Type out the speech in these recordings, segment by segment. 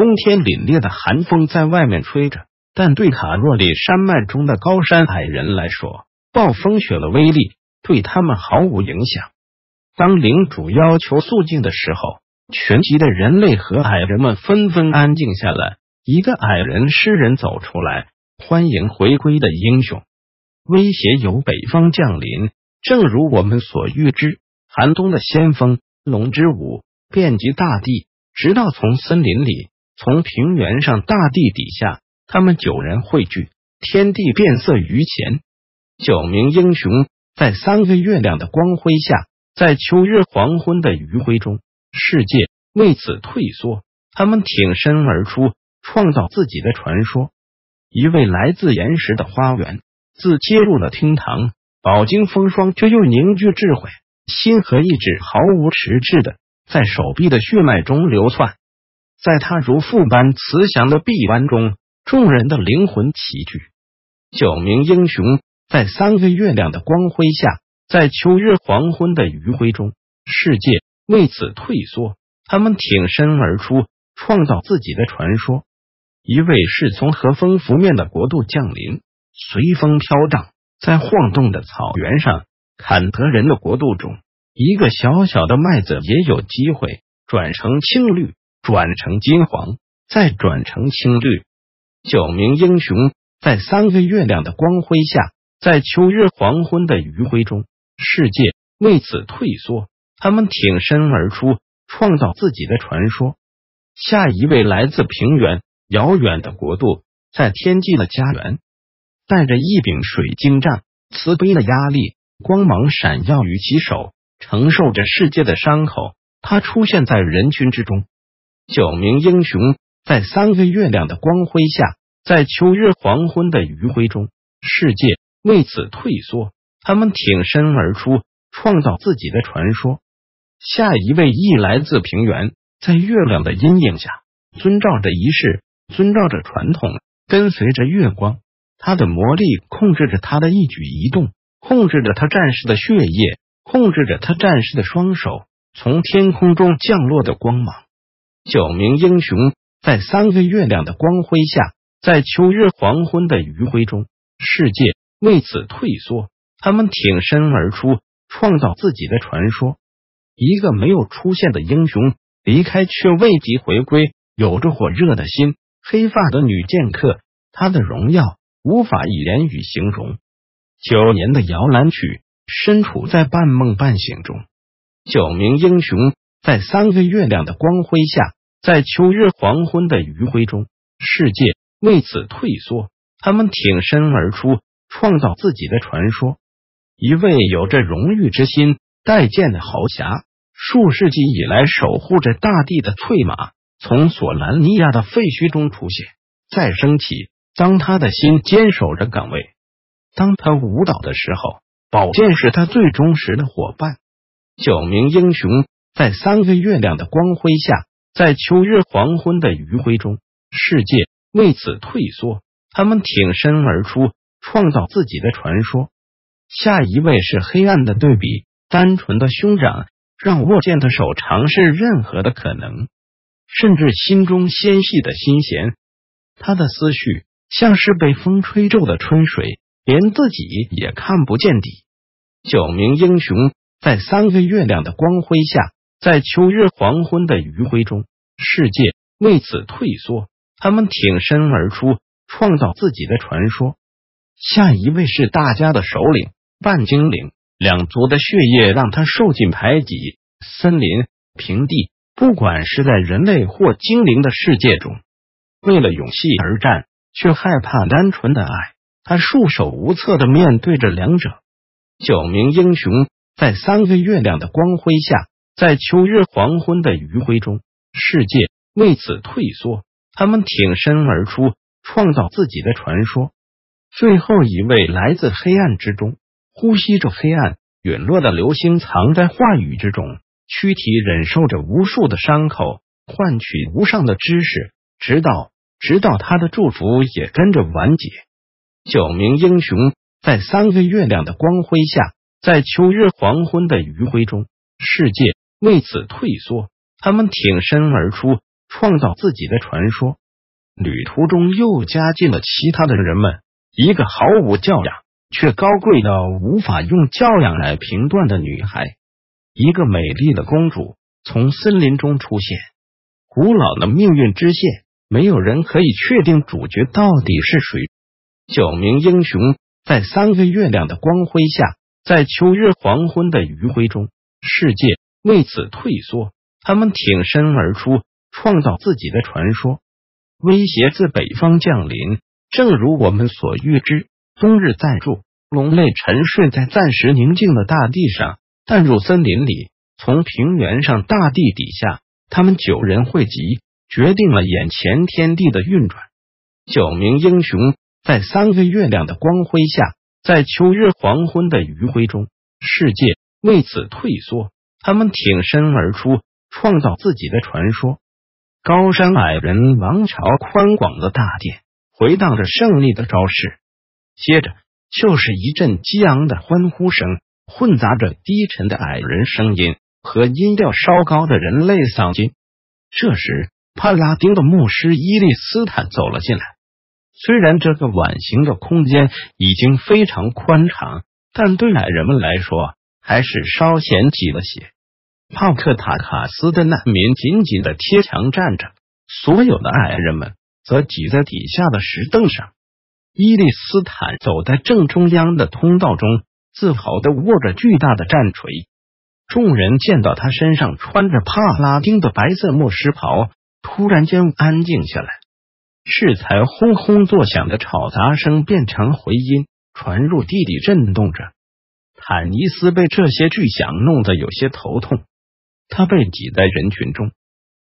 冬天凛冽的寒风在外面吹着，但对卡若里山脉中的高山矮人来说，暴风雪的威力对他们毫无影响。当领主要求肃静的时候，全集的人类和矮人们纷纷安静下来。一个矮人诗人走出来，欢迎回归的英雄。威胁由北方降临，正如我们所预知，寒冬的先锋龙之舞遍及大地，直到从森林里。从平原上，大地底下，他们九人汇聚，天地变色于前。九名英雄在三个月亮的光辉下，在秋日黄昏的余晖中，世界为此退缩。他们挺身而出，创造自己的传说。一位来自岩石的花园，自接入了厅堂，饱经风霜却又凝聚智慧，心和意志毫无迟滞的在手臂的血脉中流窜。在他如父般慈祥的臂弯中，众人的灵魂齐聚。九名英雄在三个月亮的光辉下，在秋日黄昏的余晖中，世界为此退缩。他们挺身而出，创造自己的传说。一位是从和风拂面的国度降临，随风飘荡在晃动的草原上。坎德人的国度中，一个小小的麦子也有机会转成青绿。转成金黄，再转成青绿。九名英雄在三个月亮的光辉下，在秋日黄昏的余晖中，世界为此退缩。他们挺身而出，创造自己的传说。下一位来自平原遥远的国度，在天际的家园，带着一柄水晶杖，慈悲的压力光芒闪耀于其手，承受着世界的伤口。他出现在人群之中。九名英雄在三个月亮的光辉下，在秋日黄昏的余晖中，世界为此退缩。他们挺身而出，创造自己的传说。下一位亦来自平原，在月亮的阴影下，遵照着仪式，遵照着传统，跟随着月光。他的魔力控制着他的一举一动，控制着他战士的血液，控制着他战士的双手，从天空中降落的光芒。九名英雄在三个月亮的光辉下，在秋日黄昏的余晖中，世界为此退缩。他们挺身而出，创造自己的传说。一个没有出现的英雄离开，却未及回归，有着火热的心。黑发的女剑客，她的荣耀无法以言语形容。九年的摇篮曲，身处在半梦半醒中。九名英雄。在三个月亮的光辉下，在秋日黄昏的余晖中，世界为此退缩。他们挺身而出，创造自己的传说。一位有着荣誉之心、待见的豪侠，数世纪以来守护着大地的翠马，从索兰尼亚的废墟中出现，再升起。当他的心坚守着岗位，当他舞蹈的时候，宝剑是他最忠实的伙伴。九名英雄。在三个月亮的光辉下，在秋日黄昏的余晖中，世界为此退缩。他们挺身而出，创造自己的传说。下一位是黑暗的对比，单纯的兄长让握剑的手尝试任何的可能，甚至心中纤细的心弦。他的思绪像是被风吹皱的春水，连自己也看不见底。九名英雄在三个月亮的光辉下。在秋日黄昏的余晖中，世界为此退缩。他们挺身而出，创造自己的传说。下一位是大家的首领半精灵，两族的血液让他受尽排挤。森林、平地，不管是在人类或精灵的世界中，为了勇气而战，却害怕单纯的爱。他束手无策的面对着两者。九名英雄在三个月亮的光辉下。在秋日黄昏的余晖中，世界为此退缩。他们挺身而出，创造自己的传说。最后一位来自黑暗之中，呼吸着黑暗陨落的流星，藏在话语之中，躯体忍受着无数的伤口，换取无上的知识，直到直到他的祝福也跟着完结。九名英雄在三个月亮的光辉下，在秋日黄昏的余晖中，世界为此退缩。他们挺身而出，创造自己的传说。旅途中又加进了其他的人们。一个毫无教养却高贵到无法用教养来评断的女孩，一个美丽的公主从森林中出现。古老的命运之线，没有人可以确定主角到底是谁。九名英雄在三个月亮的光辉下，在秋日黄昏的余晖中，世界为此退缩。他们挺身而出，创造自己的传说。威胁自北方降临。正如我们所预知，冬日暂住，龙类沉睡在暂时宁静的大地上，淡入森林里，从平原上大地底下，他们九人汇集，决定了眼前天地的运转。九名英雄在三个月亮的光辉下，在秋日黄昏的余晖中，世界为此退缩。他们挺身而出，创造自己的传说。高山矮人王朝宽广的大殿。回荡着胜利的招式，接着就是一阵激昂的欢呼声，混杂着低沉的矮人声音和音调稍高的人类嗓音。这时，帕拉丁的牧师伊利斯坦走了进来。虽然这个碗形的空间已经非常宽敞，但对矮人们来说还是稍显挤了些。帕克塔卡斯的难民紧紧的贴墙站着，所有的矮人们。则挤在底下的石凳上。伊利斯坦走在正中央的通道中，自豪的握着巨大的战锤。众人见到他身上穿着帕拉丁的白色牧师袍，突然间安静下来。适才轰轰作响的吵杂声变成回音，传入地底，震动着。坦尼斯被这些巨响弄得有些头痛，他被挤在人群中。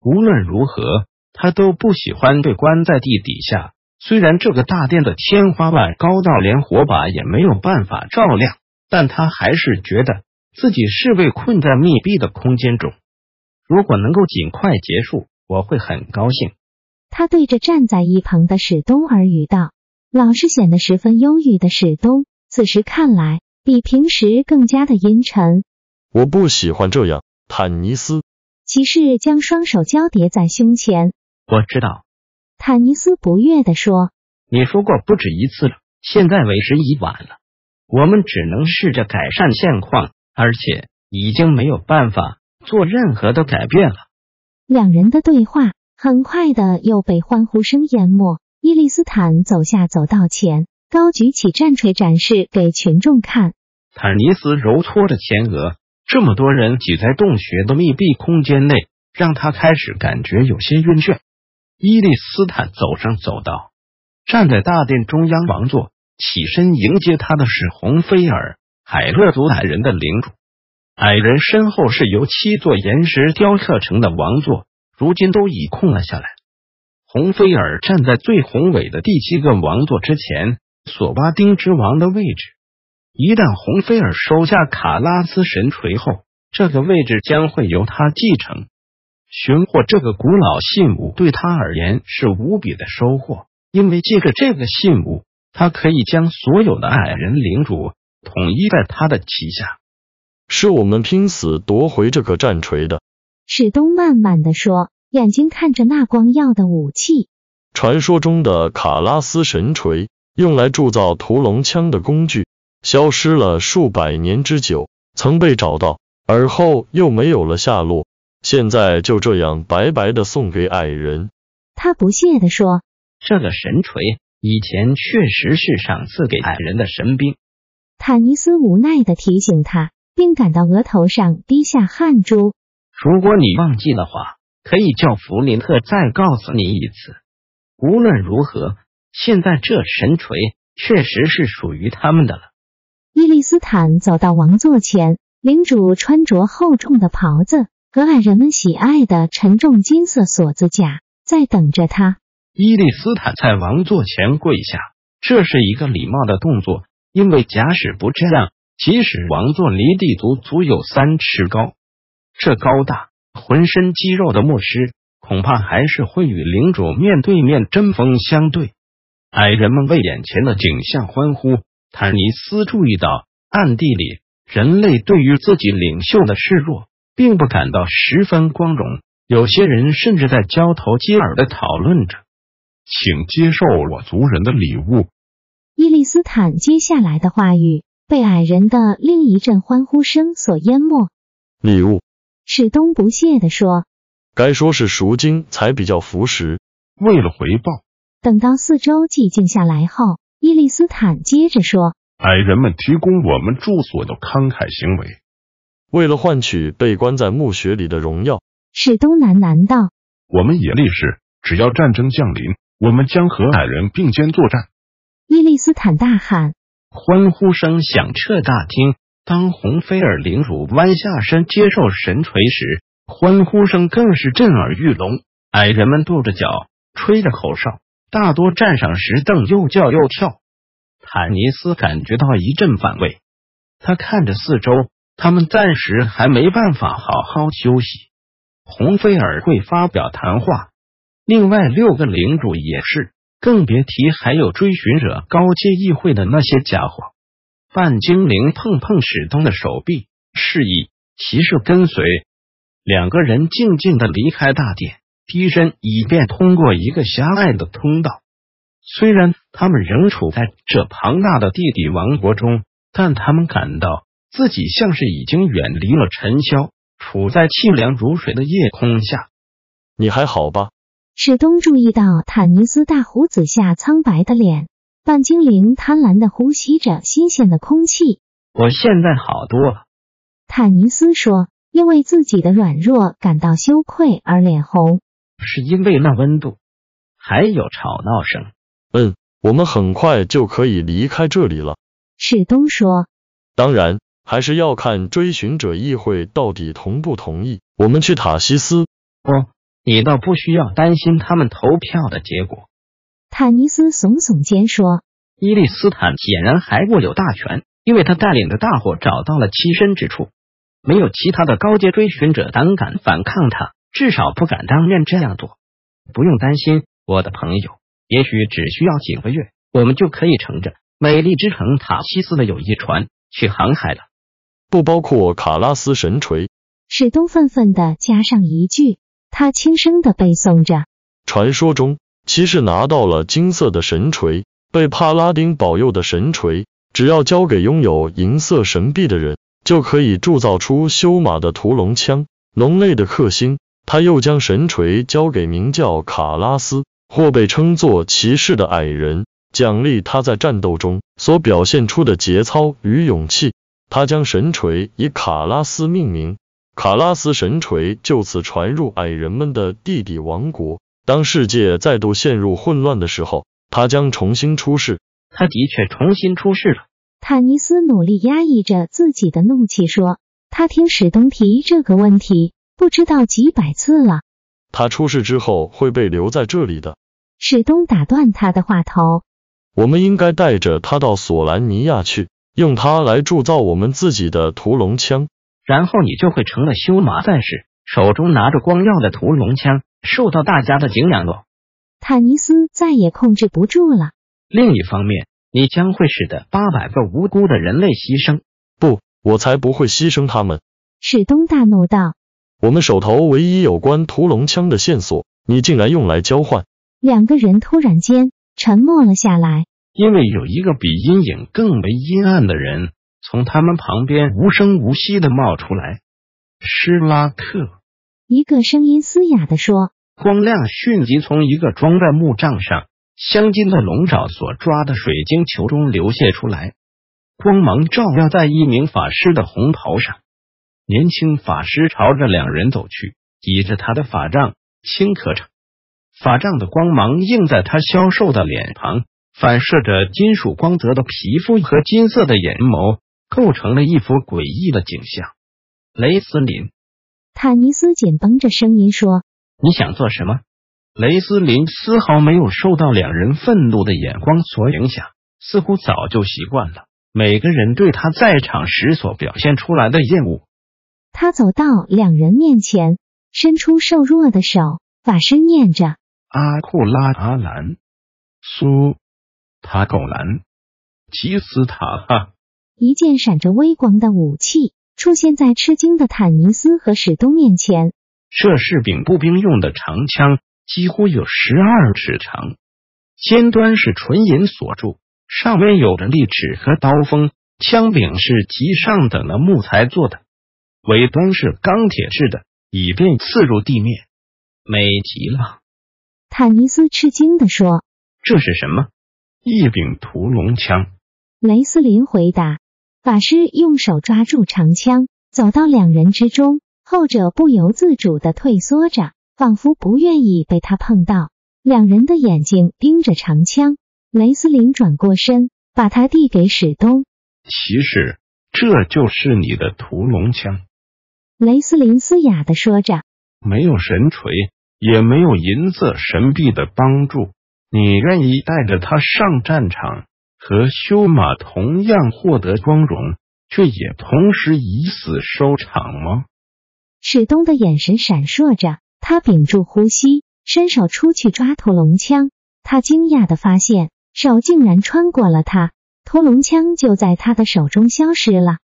无论如何。他都不喜欢被关在地底下。虽然这个大殿的天花板高到连火把也没有办法照亮，但他还是觉得自己是被困在密闭的空间中。如果能够尽快结束，我会很高兴。他对着站在一旁的史东耳语道：“老是显得十分忧郁的史东，此时看来比平时更加的阴沉。我不喜欢这样，坦尼斯。”骑士将双手交叠在胸前。我知道，坦尼斯不悦地说：“你说过不止一次了，现在为时已晚了。我们只能试着改善现况，而且已经没有办法做任何的改变了。”两人的对话很快的又被欢呼声淹没。伊利斯坦走下走道前，高举起战锤展示给群众看。坦尼斯揉搓着前额，这么多人挤在洞穴的密闭空间内，让他开始感觉有些晕眩。伊利斯坦走上走道，站在大殿中央王座，起身迎接他的是红菲尔，海勒族矮人的领主。矮人身后是由七座岩石雕刻成的王座，如今都已空了下来。红菲尔站在最宏伟的第七个王座之前，索巴丁之王的位置。一旦红菲尔收下卡拉斯神锤后，这个位置将会由他继承。寻获这个古老信物对他而言是无比的收获，因为借着这个信物，他可以将所有的矮人领主统一在他的旗下。是我们拼死夺回这个战锤的，史东慢慢的说，眼睛看着那光耀的武器。传说中的卡拉斯神锤，用来铸造屠龙枪的工具，消失了数百年之久，曾被找到，而后又没有了下落。现在就这样白白的送给矮人，他不屑地说：“这个神锤以前确实是赏赐给矮人的神兵。”坦尼斯无奈的提醒他，并感到额头上滴下汗珠。如果你忘记的话，可以叫弗林特再告诉你一次。无论如何，现在这神锤确实是属于他们的了。伊利斯坦走到王座前，领主穿着厚重的袍子。和矮人们喜爱的沉重金色锁子甲在等着他。伊利斯坦在王座前跪下，这是一个礼貌的动作，因为假使不这样，即使王座离地足足有三尺高，这高大、浑身肌肉的牧师恐怕还是会与领主面对面针锋相对。矮人们为眼前的景象欢呼。坦尼斯注意到，暗地里人类对于自己领袖的示弱，并不感到十分光荣。有些人甚至在交头接耳的讨论着：“请接受我族人的礼物。”伊利斯坦接下来的话语被矮人的另一阵欢呼声所淹没。礼物？史东不屑地说：“该说是赎金才比较符实。”为了回报。等到四周寂静下来后，伊利斯坦接着说：“矮人们提供我们住所的慷慨行为，为了换取被关在墓穴里的荣耀。”史东喃喃道：“我们也立誓，只要战争降临，我们将和矮人并肩作战。”伊利斯坦大喊，欢呼声响彻大厅。当红菲尔领主弯下身接受神锤时，欢呼声更是震耳欲聋。矮人们跺着脚，吹着口哨。大多站上石凳，又叫又跳。坦尼斯感觉到一阵反胃，他看着四周，他们暂时还没办法好好休息。红菲尔会发表谈话，另外六个领主也是，更别提还有追寻者高阶议会的那些家伙。半精灵碰碰史东的手臂，示意骑士跟随。两个人静静的离开大殿。低身，以便通过一个狭隘的通道。虽然他们仍处在这庞大的地底王国中，但他们感到自己像是已经远离了尘嚣，处在凄凉如水的夜空下。你还好吧？史东注意到坦尼斯大胡子下苍白的脸，半精灵贪婪的呼吸着新鲜的空气。我现在好多了，坦尼斯说，因为自己的软弱感到羞愧而脸红。是因为那温度，还有吵闹声。嗯，我们很快就可以离开这里了。史东说。当然，还是要看追寻者议会到底同不同意我们去塔西斯。哦，你倒不需要担心他们投票的结果。坦尼斯耸耸肩说。伊利斯坦显然还握有大权，因为他带领的大伙找到了栖身之处，没有其他的高阶追寻者胆敢反抗他。至少不敢当面这样做。不用担心，我的朋友，也许只需要几个月，我们就可以乘着美丽之城塔西斯的友谊船去航海了。不包括卡拉斯神锤。史东愤愤的加上一句，他轻声的背诵着：传说中，骑士拿到了金色的神锤，被帕拉丁保佑的神锤，只要交给拥有银色神臂的人，就可以铸造出修马的屠龙枪。龙类的克星。他又将神锤交给名叫卡拉斯或被称作骑士的矮人，奖励他在战斗中所表现出的节操与勇气。他将神锤以卡拉斯命名，卡拉斯神锤就此传入矮人们的地底王国。当世界再度陷入混乱的时候，他将重新出世。他的确重新出世了。坦尼斯努力压抑着自己的怒气说：“他听史东提这个问题。”不知道几百次了。他出事之后会被留在这里的。史东打断他的话头。我们应该带着他到索兰尼亚去，用它来铸造我们自己的屠龙枪。然后你就会成了修马战士，手中拿着光耀的屠龙枪，受到大家的敬仰了。坦尼斯再也控制不住了。另一方面，你将会使得八百个无辜的人类牺牲。不，我才不会牺牲他们。史东大怒道。我们手头唯一有关屠龙枪的线索，你竟然用来交换？两个人突然间沉默了下来，因为有一个比阴影更为阴暗的人从他们旁边无声无息的冒出来。施拉克，一个声音嘶哑的说。光亮迅即从一个装在木杖上镶金的龙爪所抓的水晶球中流泻出来，光芒照耀在一名法师的红袍上。年轻法师朝着两人走去，倚着他的法杖轻咳着，法杖的光芒映在他消瘦的脸庞，反射着金属光泽的皮肤和金色的眼眸，构成了一幅诡异的景象。雷斯林，坦尼斯紧绷着声音说：“你想做什么？”雷斯林丝毫没有受到两人愤怒的眼光所影响，似乎早就习惯了每个人对他在场时所表现出来的厌恶。他走到两人面前，伸出瘦弱的手，法师念着：“阿库拉阿兰苏塔狗兰吉斯塔哈。”一件闪着微光的武器出现在吃惊的坦尼斯和史东面前。这是柄步兵用的长枪，几乎有十二尺长，尖端是纯银锁住，上面有着利齿和刀锋。枪柄是极上等的木材做的，尾端是钢铁制的，以便刺入地面。美极了！坦尼斯吃惊地说：“这是什么？一柄屠龙枪。”雷斯林回答。法师用手抓住长枪，走到两人之中，后者不由自主的退缩着，仿佛不愿意被他碰到。两人的眼睛盯着长枪。雷斯林转过身，把它递给史东。骑士，这就是你的屠龙枪。雷斯林嘶哑的说着：“没有神锤，也没有银色神臂的帮助，你愿意带着他上战场？”和修马同样获得光荣，却也同时以死收场吗？史东的眼神闪烁着，他屏住呼吸，伸手出去抓屠龙枪。他惊讶的发现，手竟然穿过了他，屠龙枪就在他的手中消失了。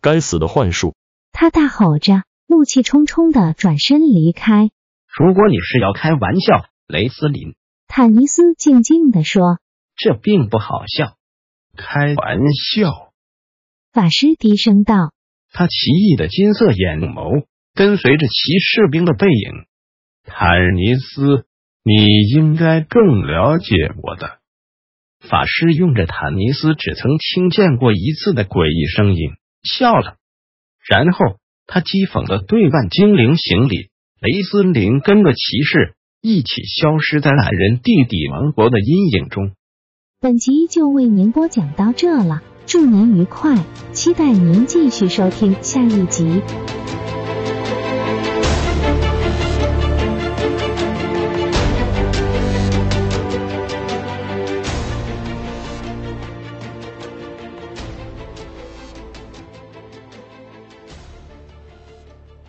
该死的幻术！他大吼着，怒气冲冲的转身离开。如果你是要开玩笑，雷斯林，坦尼斯静静的说，这并不好笑。开玩笑，法师低声道。他奇异的金色眼眸跟随着骑士兵的背影。坦尼斯，你应该更了解我的。法师用着坦尼斯只曾听见过一次的诡异声音笑了，然后他讥讽的对万精灵行礼。雷森林跟着骑士一起消失在矮人地底王国的阴影中。本集就为您播讲到这了，祝您愉快，期待您继续收听下一集。